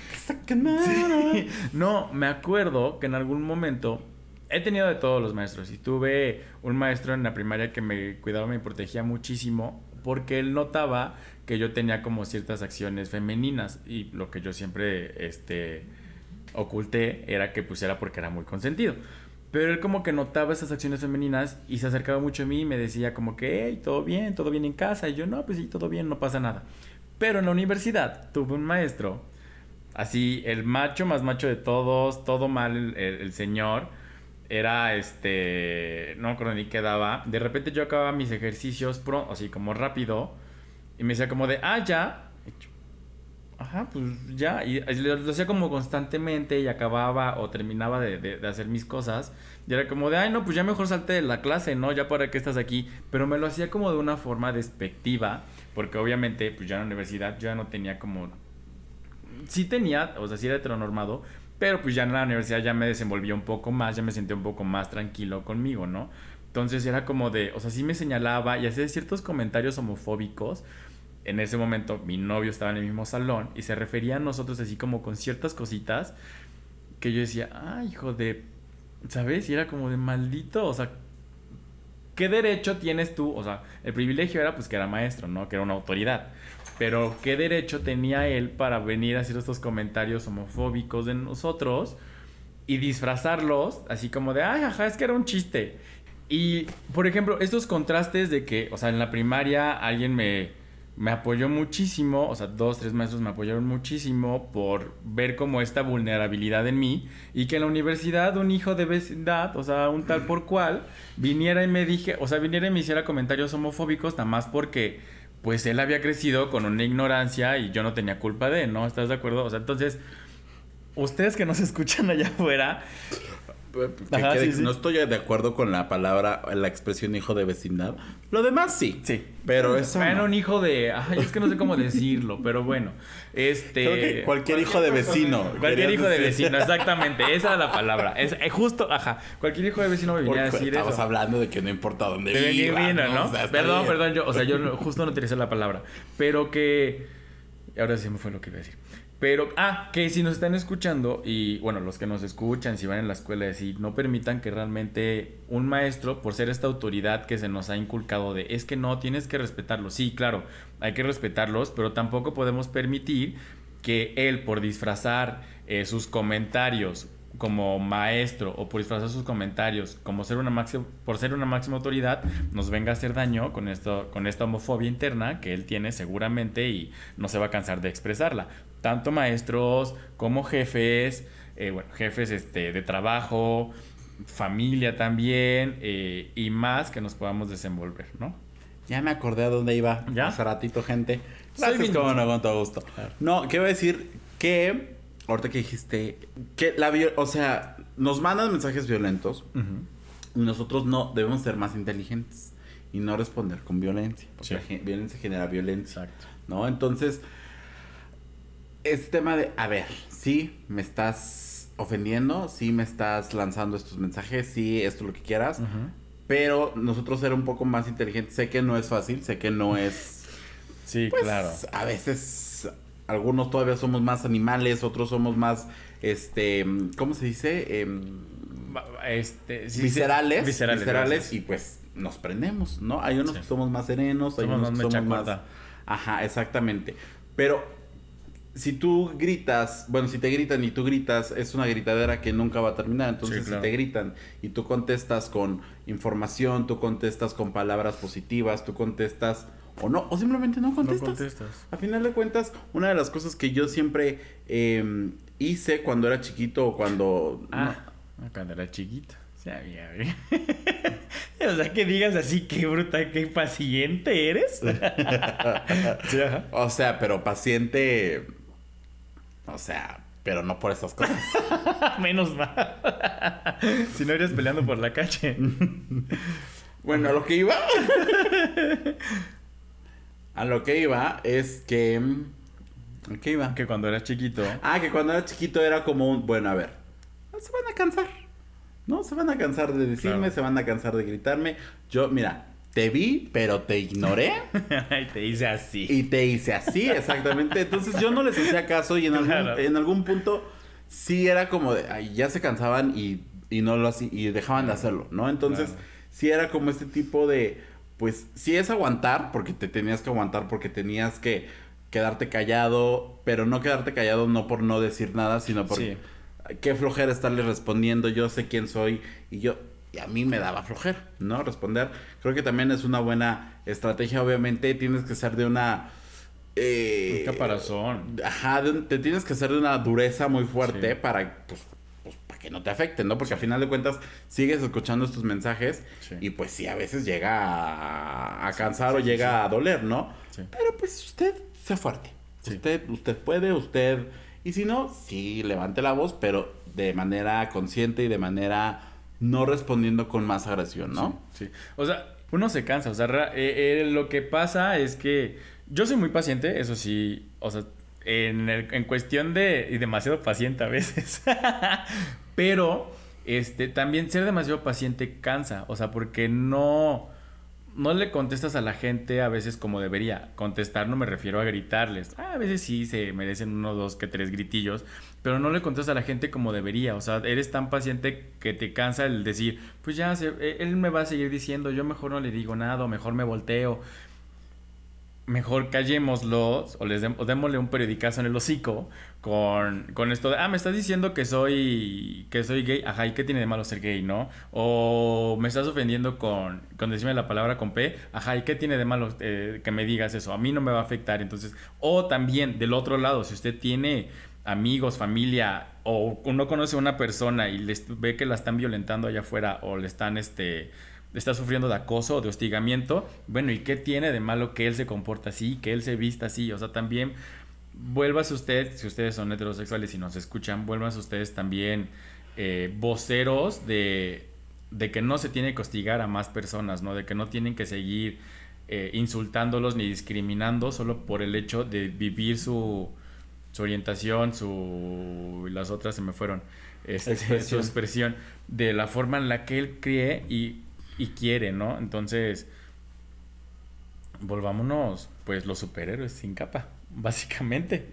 Sí. No, me acuerdo que en algún momento he tenido de todos los maestros y tuve un maestro en la primaria que me cuidaba, me protegía muchísimo porque él notaba que yo tenía como ciertas acciones femeninas y lo que yo siempre este oculté era que pues era porque era muy consentido. Pero él como que notaba esas acciones femeninas y se acercaba mucho a mí y me decía como que, hey, todo bien, todo bien en casa. Y yo, no, pues sí, todo bien, no pasa nada. Pero en la universidad tuve un maestro Así, el macho más macho de todos, todo mal el, señor. Era este. No me acuerdo ni qué daba. De repente yo acababa mis ejercicios, pro, así como rápido. Y me decía como de, ah, ya. Ajá, pues ya. Y lo, hacía como constantemente y acababa o terminaba de, de- hacer mis cosas. Y era como de, ay, no, pues ya mejor salte de la clase, ¿no? Ya para qué estás aquí. Pero me lo hacía como de una forma despectiva. Porque obviamente, pues ya en la universidad yo ya no tenía como sí tenía, o sea, sí era heteronormado, pero pues ya en la universidad ya me desenvolvía un poco más, ya me sentía un poco más tranquilo conmigo, ¿no? Entonces era como de, o sea, sí me señalaba y hacía ciertos comentarios homofóbicos. En ese momento mi novio estaba en el mismo salón y se refería a nosotros así como con ciertas cositas que yo decía, ah, hijo de, ¿sabes? Y era como de maldito, o sea, ¿qué derecho tienes tú? O sea, el privilegio era pues que era maestro, ¿no? Que era una autoridad. Pero ¿qué derecho tenía él para venir a hacer estos comentarios homofóbicos de nosotros y disfrazarlos así como de, ay, ajá, es que era un chiste? Y, por ejemplo, estos contrastes de que, o sea, en la primaria alguien me, me apoyó muchísimo, o sea, dos, tres maestros me apoyaron muchísimo por ver como esta vulnerabilidad en mí y que en la universidad un hijo de vecindad, o sea, un tal por cual, viniera y me dije, o sea, viniera y me hiciera comentarios homofóbicos nada más porque pues él había crecido con una ignorancia y yo no tenía culpa de, ¿no? ¿Estás de acuerdo? O sea, entonces, ustedes que nos escuchan allá afuera, Que Ajá, quede- sí, sí. No estoy de acuerdo con la palabra, la expresión hijo de vecindad. Lo demás sí. sí. Pero eso. Bueno, no. un hijo de... Ay, es que no sé cómo decirlo, pero bueno. Este... Creo que cualquier hijo de vecino. Cualquier hijo de decir. vecino, exactamente. Esa era la palabra. Es, eh, justo, ajá. Cualquier hijo de vecino me venía a decir estamos eso. hablando de que no importa dónde De viva, vino, ¿no? O sea, perdón, bien. perdón, yo, o sea, yo no- justo no utilicé la palabra. Pero que. Ahora sí me fue lo que iba a decir. Pero, ah, que si nos están escuchando, y bueno, los que nos escuchan, si van en la escuela, y no permitan que realmente un maestro, por ser esta autoridad que se nos ha inculcado de es que no, tienes que respetarlos. Sí, claro, hay que respetarlos, pero tampoco podemos permitir que él, por disfrazar eh, sus comentarios como maestro o por disfrazar sus comentarios como ser una máxima por ser una máxima autoridad nos venga a hacer daño con esto con esta homofobia interna que él tiene seguramente y no se va a cansar de expresarla tanto maestros como jefes eh, bueno jefes este de trabajo familia también eh, y más que nos podamos desenvolver no ya me acordé a dónde iba ¿Ya? hace ratito gente gracias como no con todo gusto no quiero decir que ahorita que dijiste que la o sea nos mandan mensajes violentos y nosotros no debemos ser más inteligentes y no responder con violencia. Porque Sí. violencia genera violencia. Exacto. ¿No? Entonces, este tema de, a ver, sí, me estás ofendiendo, sí, me estás lanzando estos mensajes, sí, esto lo que quieras, pero nosotros ser un poco más inteligentes, sé que no es fácil, sé que no es... sí Pues, claro A veces, algunos todavía somos más animales, otros somos más, este, ¿cómo se dice? Em, este sí, viscerales, viscerales, viscerales, y pues nos prendemos, ¿no? Hay unos Sí. que somos más serenos, hay Somos unos más que somos más... Ajá, exactamente. Pero si tú gritas, bueno, si te gritan y tú gritas, es una gritadera que nunca va a terminar. Entonces, Sí, claro. si te gritan y tú contestas con información, tú contestas con palabras positivas, tú contestas o no, o simplemente no no contestas. contestas A final de cuentas, una de las cosas que yo siempre eh, hice cuando era chiquito o cuando... ah cuando era chiquita sabía o sea que digas así qué bruta qué paciente eres sí O sea, pero paciente. O sea, pero no por esas cosas. Menos mal. si no irías peleando por la calle. bueno, a lo que iba. a lo que iba es que. ¿A qué iba? que cuando eras chiquito. Ah, que cuando era chiquito era como un. Bueno, a ver. Se van a cansar. ¿No? Se van a cansar de decirme, Claro. se van a cansar de gritarme. Yo, mira, te vi, pero te ignoré. y te dice así. Y te hice así, exactamente. Entonces yo no les hacía caso y en algún, Claro. en algún punto sí era como de, ay, ya se cansaban y, y no lo hacían y dejaban de hacerlo, ¿no? Entonces Claro. sí era como este tipo de, pues sí es aguantar porque te tenías que aguantar porque tenías que quedarte callado, pero no quedarte callado no por no decir nada, sino por Sí. qué flojera estarle respondiendo, yo sé quién soy y yo y a mí me daba flojera, ¿no? Responder. Creo que también es una buena estrategia, obviamente tienes que ser de una eh, Un caparazón. Ajá, de te tienes que hacer de una dureza muy fuerte Sí. para pues, pues, para que no te afecten, ¿no? Porque al final de cuentas sigues escuchando estos mensajes Sí. y pues sí, a veces llega a, a cansar o llega a doler, ¿no? Pero pues usted sea fuerte. Usted, usted puede, usted... Y si no, sí, levante la voz, pero de manera consciente y de manera no respondiendo con más agresión, ¿no? Sí. O sea, uno se cansa. O sea, eh, eh, lo que pasa es que yo soy muy paciente, eso sí. O sea, en, el- en cuestión de. Y demasiado paciente a veces. Pero, este, también ser demasiado paciente cansa. O sea, porque no. No le contestas a la gente a veces como debería. Contestar no me refiero a gritarles. Ah, a veces sí se merecen uno, dos, que tres gritillos. Pero no le contestas a la gente como debería. O sea, eres tan paciente que te cansa el decir, pues ya, se- eh, él me va a seguir diciendo, yo mejor no le digo nada, o mejor me volteo. Mejor callémoslos o les dem- o démosle un periodicazo en el hocico con, con esto de, ah, me estás diciendo que soy que soy gay, ajá, ¿y qué tiene de malo ser gay, no? O me estás ofendiendo con, con decirme la palabra con P, ajá, ¿y qué tiene de malo eh, que me digas eso? A mí no me va a afectar, entonces, o también del otro lado, si usted tiene amigos, familia, o uno conoce a una persona y les ve que la están violentando allá afuera o le están, este, está sufriendo de acoso o de hostigamiento, bueno, ¿y qué tiene de malo que él se comporta así, que él se vista así? O sea, también vuélvase usted, si ustedes son heterosexuales y nos escuchan, vuélvanse ustedes también eh, voceros de, de que no se tiene que hostigar a más personas, ¿no? De que no tienen que seguir eh, insultándolos ni discriminando solo por el hecho de vivir su, su orientación, su... las otras se me fueron. Este, Expresión. Su expresión de la forma en la que él cree y, y quiere, ¿no? Entonces, volvámonos, pues, los superhéroes sin capa, básicamente.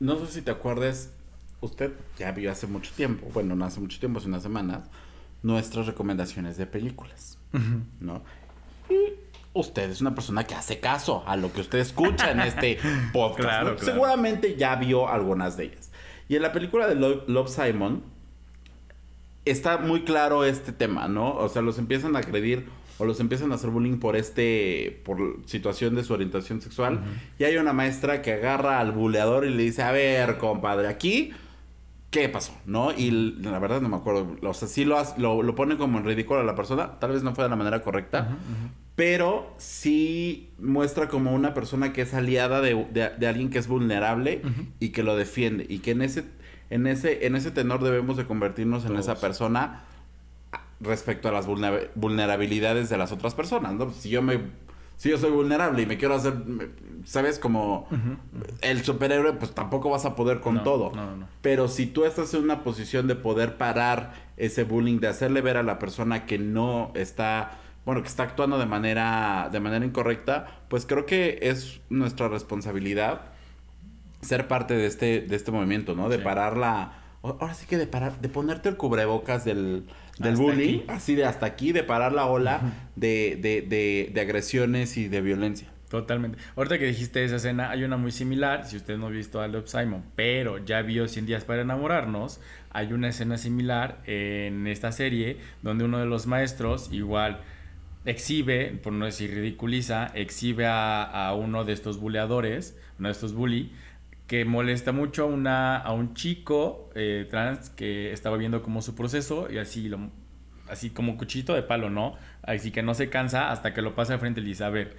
No sé si te acuerdes, usted ya vio hace mucho tiempo, bueno, no hace mucho tiempo, hace unas semanas, nuestras recomendaciones de películas, ¿no? Y usted es una persona que hace caso a lo que usted escucha en este podcast. Claro, ¿no? claro. Seguramente ya vio algunas de ellas. Y en la película de Love, Love Simon, está muy claro este tema, ¿no? O sea, los empiezan a agredir o los empiezan a hacer bullying por este, por situación de su orientación sexual. Y hay una maestra que agarra al buleador y le dice, a ver, compadre, aquí, ¿qué pasó? ¿No? Y la verdad no me acuerdo. O sea, sí lo, lo, lo pone como en ridículo a la persona. Tal vez no fue de la manera correcta. Pero sí muestra como una persona que es aliada de, alguien que es vulnerable y que lo defiende. Y que en ese, en ese, en ese tenor debemos de convertirnos en esa persona respecto a las vulnerabilidades de las otras personas, ¿no? Si yo me si yo soy vulnerable y me quiero hacer, sabes, como el superhéroe, pues tampoco vas a poder con todo. Pero si tú estás en una posición de poder parar ese bullying, de hacerle ver a la persona que no está, bueno, que está actuando de manera, de manera incorrecta, pues creo que es nuestra responsabilidad ser parte de este, de este movimiento, ¿no? De parar la, ahora sí que de parar, de ponerte el cubrebocas del, del bullying, así de hasta aquí, de parar la ola de, de, de, de, agresiones y de violencia. Totalmente. Ahorita que dijiste esa escena, hay una muy similar, si usted no ha visto a Love Simon, pero ya vio 100 días para enamorarnos, hay una escena similar en esta serie donde uno de los maestros igual exhibe, por no decir ridiculiza, exhibe a, a uno de estos buleadores, uno de estos bully, que molesta mucho a, una, a un chico eh, trans que estaba viendo como su proceso y así lo, así como cuchito de palo, ¿no? Así que no se cansa hasta que lo pasa al frente y dice, a ver,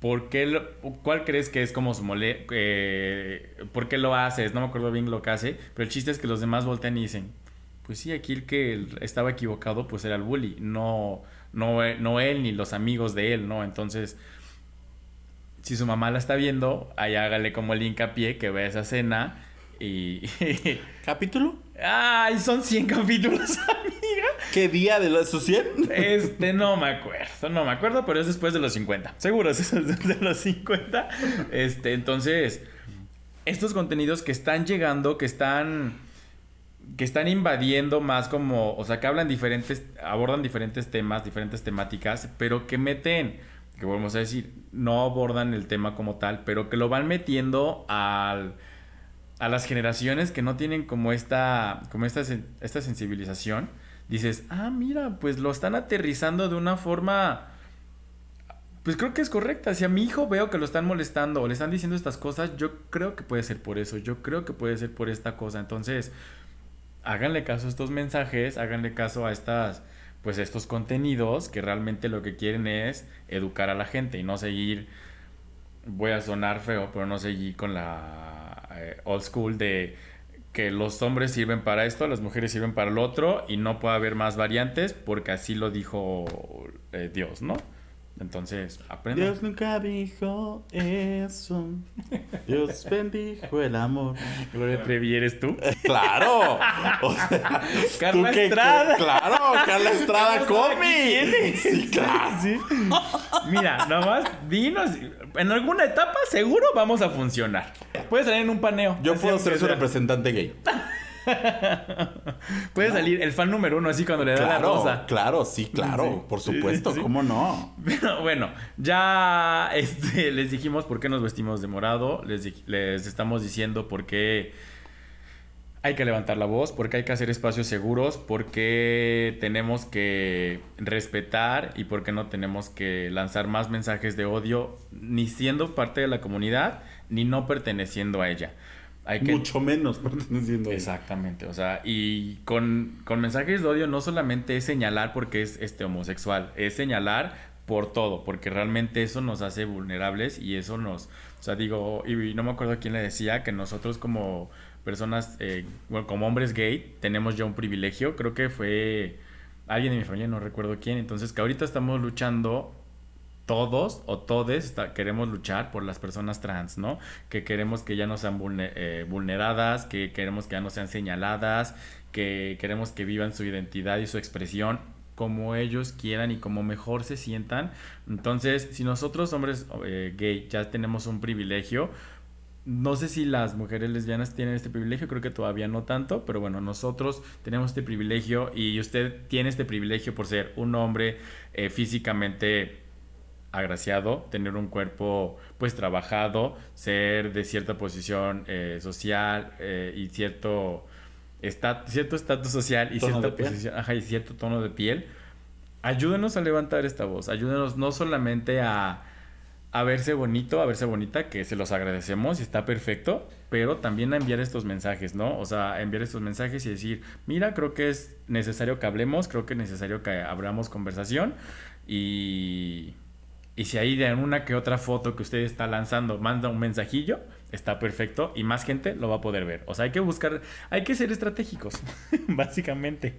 ¿por qué ¿cuál crees que es como su mole... Eh, ¿Por qué lo haces? No me acuerdo bien lo que hace, pero el chiste es que los demás voltean y dicen, pues sí, aquí el que estaba equivocado pues era el bully, no, no, no él ni los amigos de él, ¿no? Entonces si su mamá la está viendo, ahí hágale como el hincapié que vea esa escena y... ¿Capítulo? Ay, son 100 capítulos, amiga. ¿Qué día de los 100? Este, no me acuerdo, no me acuerdo, pero es después de los 50. Seguro es después de los 50. Este, entonces, estos contenidos que están llegando, que están que están invadiendo más como, o sea, que hablan diferentes, abordan diferentes temas, diferentes temáticas, pero que meten que volvemos a decir, no abordan el tema como tal, pero que lo van metiendo al, a las generaciones que no tienen como esta, como esta, esta sensibilización. Dices, ah, mira, pues lo están aterrizando de una forma, pues creo que es correcta. Si a mi hijo veo que lo están molestando o le están diciendo estas cosas, yo creo que puede ser por eso, yo creo que puede ser por esta cosa. Entonces, háganle caso a estos mensajes, háganle caso a estas pues estos contenidos que realmente lo que quieren es educar a la gente y no seguir, voy a sonar feo, pero no seguir con la eh, old school de que los hombres sirven para esto, las mujeres sirven para el otro y no puede haber más variantes porque así lo dijo eh, Dios, ¿no? Entonces, aprende. Dios nunca dijo eso. Dios bendijo el amor. Gloria Trevi, ¿eres tú? claro. Carla Estrada. claro, Carla Estrada come. Sí, claro. Sí. Mira, nomás dinos. En alguna etapa seguro vamos a funcionar. Puedes salir en un paneo. Yo puedo ser su representante gay. Puede salir el fan número uno así cuando le da la rosa. Claro, sí, claro. por supuesto, ¿cómo no? Pero bueno, ya este, les dijimos por qué nos vestimos de morado. Les, les estamos diciendo por qué hay que levantar la voz, porque hay que hacer espacios seguros, porque tenemos que respetar y porque no tenemos que lanzar más mensajes de odio, ni siendo parte de la comunidad, ni no perteneciendo a ella. Mucho menos perteneciendo Exactamente, o sea, y con, con, mensajes de odio no solamente es señalar porque es este homosexual, es señalar por todo, porque realmente eso nos hace vulnerables y eso nos, o sea, digo, y no me acuerdo quién le decía que nosotros como personas, eh, bueno, como hombres gay, tenemos ya un privilegio, creo que fue alguien de mi familia, no recuerdo quién, entonces que ahorita estamos luchando todos o todes queremos luchar por las personas trans, ¿no? Que queremos que ya no sean eh, vulneradas, que queremos que ya no sean señaladas, que queremos que vivan su identidad y su expresión como ellos quieran y como mejor se sientan. Entonces, si nosotros hombres eh, gay ya tenemos un privilegio, no sé si las mujeres lesbianas tienen este privilegio, creo que todavía no tanto, pero bueno, nosotros tenemos este privilegio y usted tiene este privilegio por ser un hombre eh, físicamente agraciado, tener un cuerpo pues trabajado, ser de cierta posición eh, social eh, y cierto está, cierto estatus social y cierta posición, ajá, y cierto tono de piel, ayúdenos a levantar esta voz, ayúdenos no solamente a, a verse bonito, a verse bonita, que se los agradecemos y está perfecto, pero también a enviar estos mensajes, ¿no? O sea, a enviar estos mensajes y decir, mira, creo que es necesario que hablemos, creo que es necesario que abramos conversación y, y si ahí de una que otra foto que usted está lanzando manda un mensajillo, está perfecto y más gente lo va a poder ver. O sea, hay que buscar, hay que ser estratégicos, básicamente.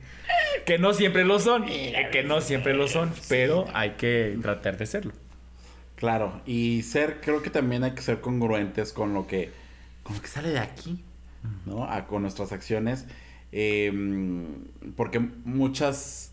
Que no siempre lo son, que no siempre lo son, pero hay que tratar de serlo. Claro, y ser, creo que también hay que ser congruentes con lo que, con lo que sale de aquí, ¿no? A, con nuestras acciones. Eh, porque muchas,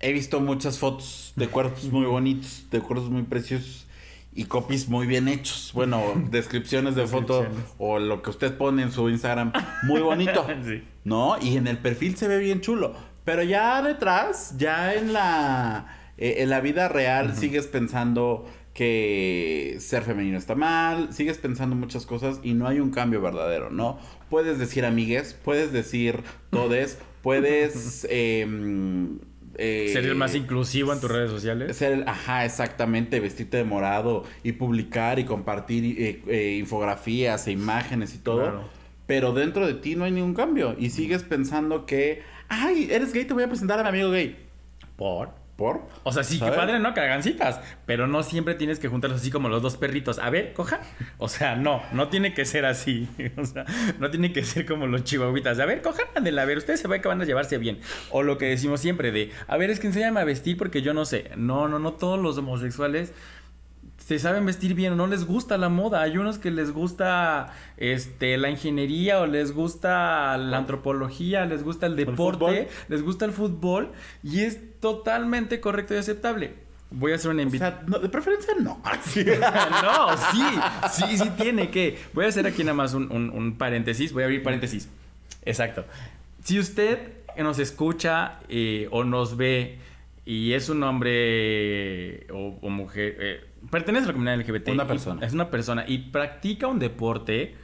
he visto muchas fotos de cuerpos muy bonitos, de cuerpos muy preciosos y copies muy bien hechos. Bueno, descripciones de foto Descripciones. o lo que usted pone en su Instagram, muy bonito. Sí. ¿no? Y en el perfil se ve bien chulo. Pero ya detrás, ya en la, eh, en la vida real, sigues pensando que ser femenino está mal, sigues pensando muchas cosas y no hay un cambio verdadero, ¿no? Puedes decir amigues, puedes decir todes, puedes... em, eh, Ser el más inclusivo en tus redes sociales. ser el- ajá, exactamente, vestirte de morado y publicar y compartir eh, eh, infografías e imágenes y todo. Claro. Pero dentro de ti no hay ningún cambio. Y sigues pensando que, ay, eres gay, te voy a presentar a mi amigo gay. Por. ¿Por? O sea, sí, ¿Sabes? que padre, ¿no? Que hagan citas. Pero no siempre tienes que juntarlos así como los dos perritos. A ver, coja. O sea, no, no tiene que ser así. O sea, no tiene que ser como los chihuahuitas. A ver, cojan, a ver, ustedes se ve que van a llevarse bien. O lo que decimos siempre de, a ver, es que enséñame a vestir porque yo no sé. No, no, no, todos los homosexuales se saben vestir bien o no les gusta la moda. Hay unos que les gusta este la ingeniería o les gusta la antropología, les gusta el deporte, les gusta el fútbol y es totalmente correcto y aceptable. Voy a hacer una O invitación. sea, no, de preferencia no. no, sí, sí, sí tiene que. Voy a hacer aquí nada más un, un- un paréntesis. Voy a abrir paréntesis. Exacto. Si usted nos escucha eh, o nos ve y es un hombre o, o mujer, eh, pertenece a la comunidad LGBT. Una persona. es una persona y practica un deporte.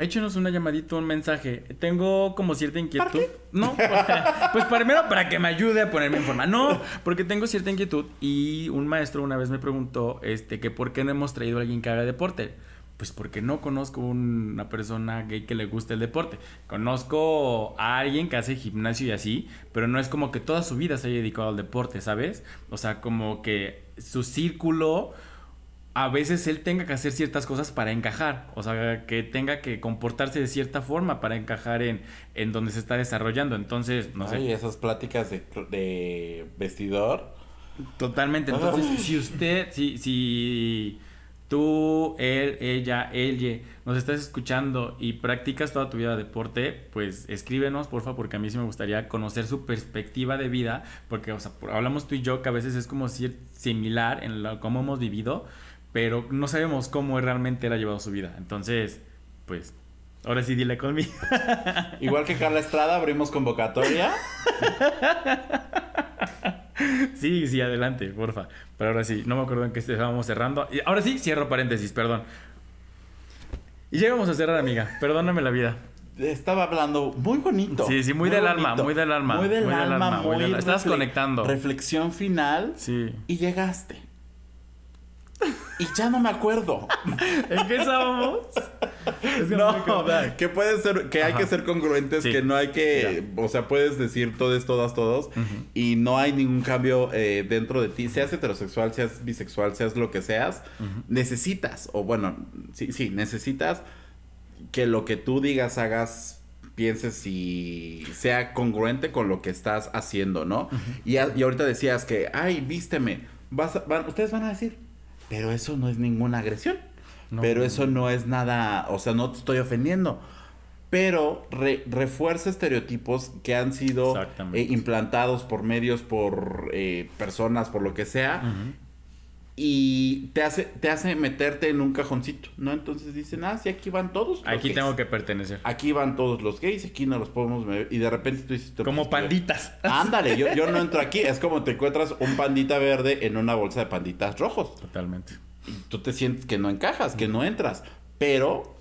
Échenos una llamadita, un mensaje. Tengo como cierta inquietud. qué? No, pues primero para que me ayude a ponerme en forma. No, porque tengo cierta inquietud y un maestro una vez me preguntó este que por qué no hemos traído a alguien que haga deporte. Pues porque no conozco una persona gay que le guste el deporte. Conozco a alguien que hace gimnasio y así, pero no es como que toda su vida se haya dedicado al deporte, ¿sabes? O sea, como que su círculo a veces él tenga que hacer ciertas cosas para encajar, o sea, que tenga que comportarse de cierta forma para encajar en, en donde se está desarrollando. Entonces, no sé. Ay, esas pláticas de, de vestidor. Totalmente. Entonces, si usted, si, si tú, él, ella, ella, nos estás escuchando y practicas toda tu vida deporte, pues escríbenos, porfa, porque a mí sí me gustaría conocer su perspectiva de vida, porque, o sea, hablamos tú y yo que a veces es como si similar en lo, cómo hemos vivido, pero no sabemos cómo realmente él ha llevado su vida. Entonces, pues, ahora sí dile conmigo. Igual que Carla Estrada, abrimos convocatoria. Sí, sí, adelante, porfa. Pero ahora sí, no me acuerdo en qué estábamos cerrando. Y ahora sí, cierro paréntesis, perdón. Y llegamos a cerrar, amiga. Perdóname la vida. Estaba hablando muy bonito. Sí, sí, muy del alma, muy del alma, Muy del muy del alma, alma, muy del- estabas refle- conectando. Reflexión final. Sí. Y llegaste. Y ya no me acuerdo. ¿En qué estábamos? Es que no, que puede ser, que hay que ser congruentes, Sí. que no hay que, o sea, puedes decir todos, todas, todos, y no hay ningún cambio eh, dentro de ti, seas heterosexual, seas bisexual, seas lo que seas, necesitas, o bueno, sí, sí, necesitas que lo que tú digas, hagas, pienses y sea congruente con lo que estás haciendo, ¿no? y, a- y ahorita decías que, ay, vísteme, vas a- van- ustedes van a decir, pero eso no es ninguna agresión. No. Pero eso no es nada, o sea, no te estoy ofendiendo. Pero re- refuerza estereotipos que han sido eh, implantados por medios, por eh, personas, por lo que sea. Y te hace, te hace meterte en un cajoncito, ¿no? Entonces dicen, ah, sí, aquí van todos. los Aquí gays. tengo que pertenecer. Aquí van todos los gays, aquí no los podemos ver. Y de repente tú dices... Como panditas. Ándale, yo, yo no entro aquí. Es como te encuentras un pandita verde en una bolsa de panditas rojos Totalmente. y tú te sientes que no encajas, que no entras. Pero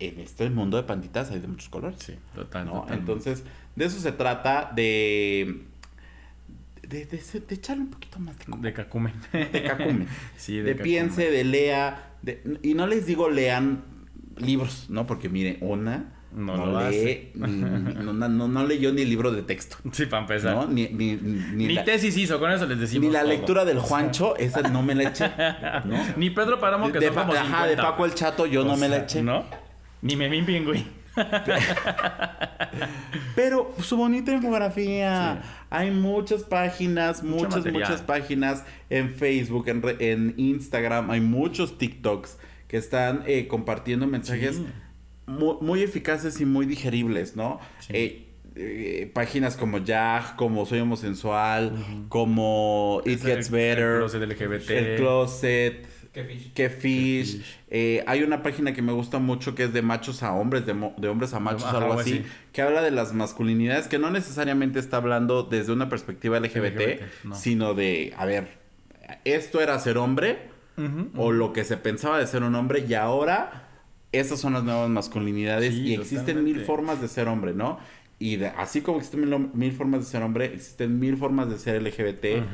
en este mundo de panditas hay de muchos colores. Sí, total. ¿no? totalmente. Entonces, de eso se trata, de, de, de, de echarle un poquito más de, De cacumen. de cacumen. sí, de, cacumen. piense, de lea, de- y no les digo lean libros, ¿no? Porque mire, una No no, lo lee, ni- ni- no, no, no leyó ni libro de texto, Sí, para empezar. ¿no? Ni, ni, ni, la, tesis hizo, con eso les decimos. ni la todo. lectura del Juancho, esa no me la eché. Ni Pedro Páramo, que de, son como ajá, de 50. Paco el Chato yo O no me la sea, eché. ¿No? Ni Memín Pingüín. Pero su bonita infografía. Sí. Hay muchas páginas, Mucho muchas, material. muchas páginas en Facebook, en, re- en Instagram. Hay muchos TikToks que están eh, compartiendo mensajes Sí. muy, muy eficaces y muy digeribles, ¿no? Sí. Eh, eh, páginas como Jag, como Soy Homosensual, como It Es el- Gets Better, el closet LGBT. El Closet, Qué fish. Que Fish. Fish. Eh, hay una página que me gusta mucho que es de machos a hombres, de, mo- de hombres a machos, Ajá, algo así, así. que habla de las masculinidades, que no necesariamente está hablando desde una perspectiva LGBT, LGBT, no. sino de, a ver, esto era ser hombre, o lo que se pensaba de ser un hombre, y ahora estas son las nuevas masculinidades, Sí, y existen totalmente. mil formas de ser hombre, ¿no? Y de- así como existen mil, mil formas de ser hombre, existen mil formas de ser LGBT, Ujú.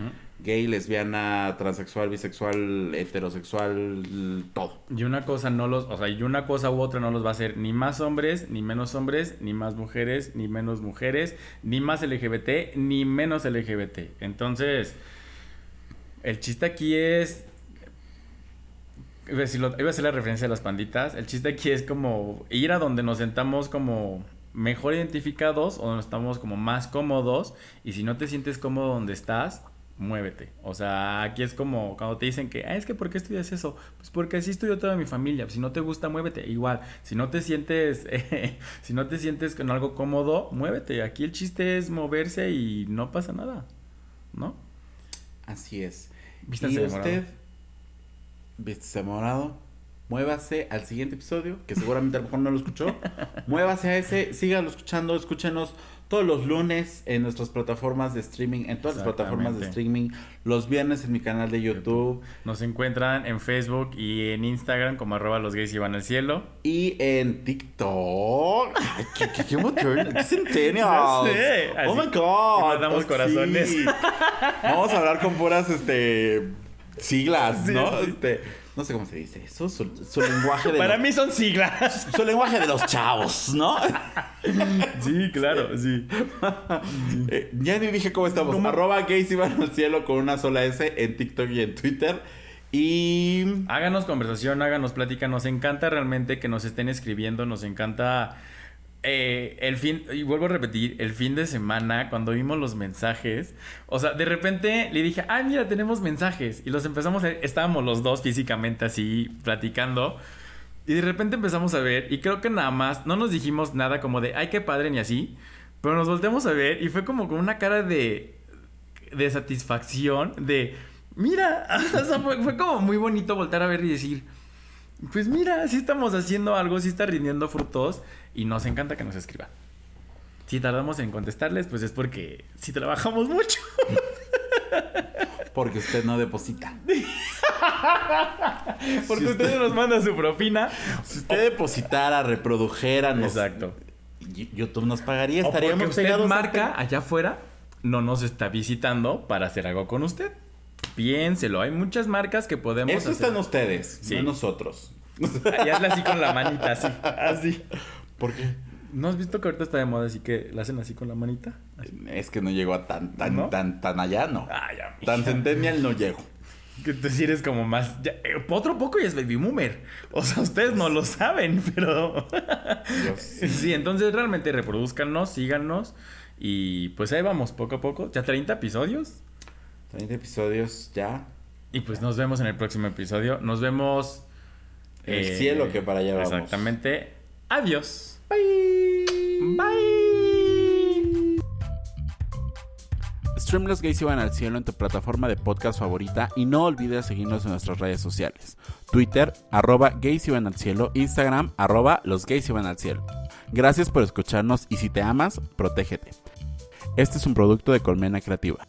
Gay, lesbiana, transexual, bisexual, heterosexual, todo. Y una cosa no los, o sea, y una cosa u otra no los va a hacer ni más hombres, ni menos hombres, ni más mujeres, ni menos mujeres, ni más LGBT, ni menos LGBT. Entonces, el chiste aquí es iba a, hacer la referencia a las panditas. El chiste aquí es como ir a donde nos sentamos como mejor identificados o donde estamos como más cómodos. Y si no te sientes cómodo donde estás, muévete. O sea, aquí es como cuando te dicen que, ah, es que ¿por qué estudias eso? Pues porque así estudió toda mi familia. Si no te gusta, muévete. Igual, si no te sientes, eh, si no te sientes con algo cómodo, muévete. Aquí el chiste es moverse y no pasa nada. ¿No? Así es. Vístanse y usted, vístese de morado, muévase al siguiente episodio, que seguramente a lo mejor no lo escuchó. muévase a ese, sígalo escuchando, escúchenos todos los lunes en nuestras plataformas de streaming, en todas las plataformas de streaming, los viernes en mi canal de YouTube Nos encuentran en Facebook y en Instagram como arroba los gays y van al cielo. y en TikTok. Ay, qué, qué, qué moderno, qué centennials. Ya sé, Oh my god. nos damos Oh, corazones. sí. Vamos a hablar con puras este siglas, Sí, ¿no? sí. Este, no sé cómo se dice eso, su, su lenguaje de Para los- mí son siglas. su lenguaje de los chavos, ¿no? sí, claro, sí. Eh, ya ni dije cómo estamos. Arroba gays iban al cielo con una sola S en TikTok y en Twitter. Y Háganos conversación, háganos plática. Nos encanta realmente que nos estén escribiendo. Nos encanta eh, el fin, y vuelvo a repetir, el fin de semana, cuando vimos los mensajes. O sea, de repente le dije, ah, mira, tenemos mensajes. Y los empezamos a Estábamos los dos físicamente así platicando. Y de repente empezamos a ver, y creo que nada más, no nos dijimos nada como de, ay, qué padre, ni así. Pero nos volteamos a ver y fue como con una cara de, de satisfacción, de, mira, o sea, fue, fue como muy bonito voltar a ver y decir, pues mira, sí estamos haciendo algo, sí está rindiendo frutos y nos encanta que nos escriban. Si tardamos en contestarles, pues es porque sí trabajamos mucho. porque usted no deposita. Porque Si ustedes nos mandan su propina. Si usted depositara, reprodujera, nos, Exacto. YouTube nos pagaría, O porque estaríamos usted pegados. marca allá afuera, no nos está visitando para hacer algo con usted. Piénselo, hay muchas marcas que podemos Eso hacer. están ustedes, Sí. no nosotros. Y hazle así con la manita, así. Así. ¿Por qué? ¿No has visto que ahorita está de moda así que la hacen así con la manita? Es que no llego a tan, tan, ¿No? tan, tan allá, no. Ay, amiga. Tan centennial no llego. Que tú sí eres como más. ya, eh, otro poco y es baby boomer. O sea, ustedes no lo saben, pero. Sí, entonces realmente reproduzcanos, síganos. Y pues ahí vamos, poco a poco. Ya 30 episodios. 30 episodios ya. Y pues nos vemos en el próximo episodio. Nos vemos. En el cielo, que para allá vamos. Exactamente. Adiós. Bye. Bye. Stream Los Gays Iban al Cielo en tu plataforma de podcast favorita y no olvides seguirnos en nuestras redes sociales. Twitter, arroba gays iban al cielo, Instagram, arroba los gays iban al cielo. Gracias por escucharnos y si te amas, protégete. Este es un producto de Colmena Creativa.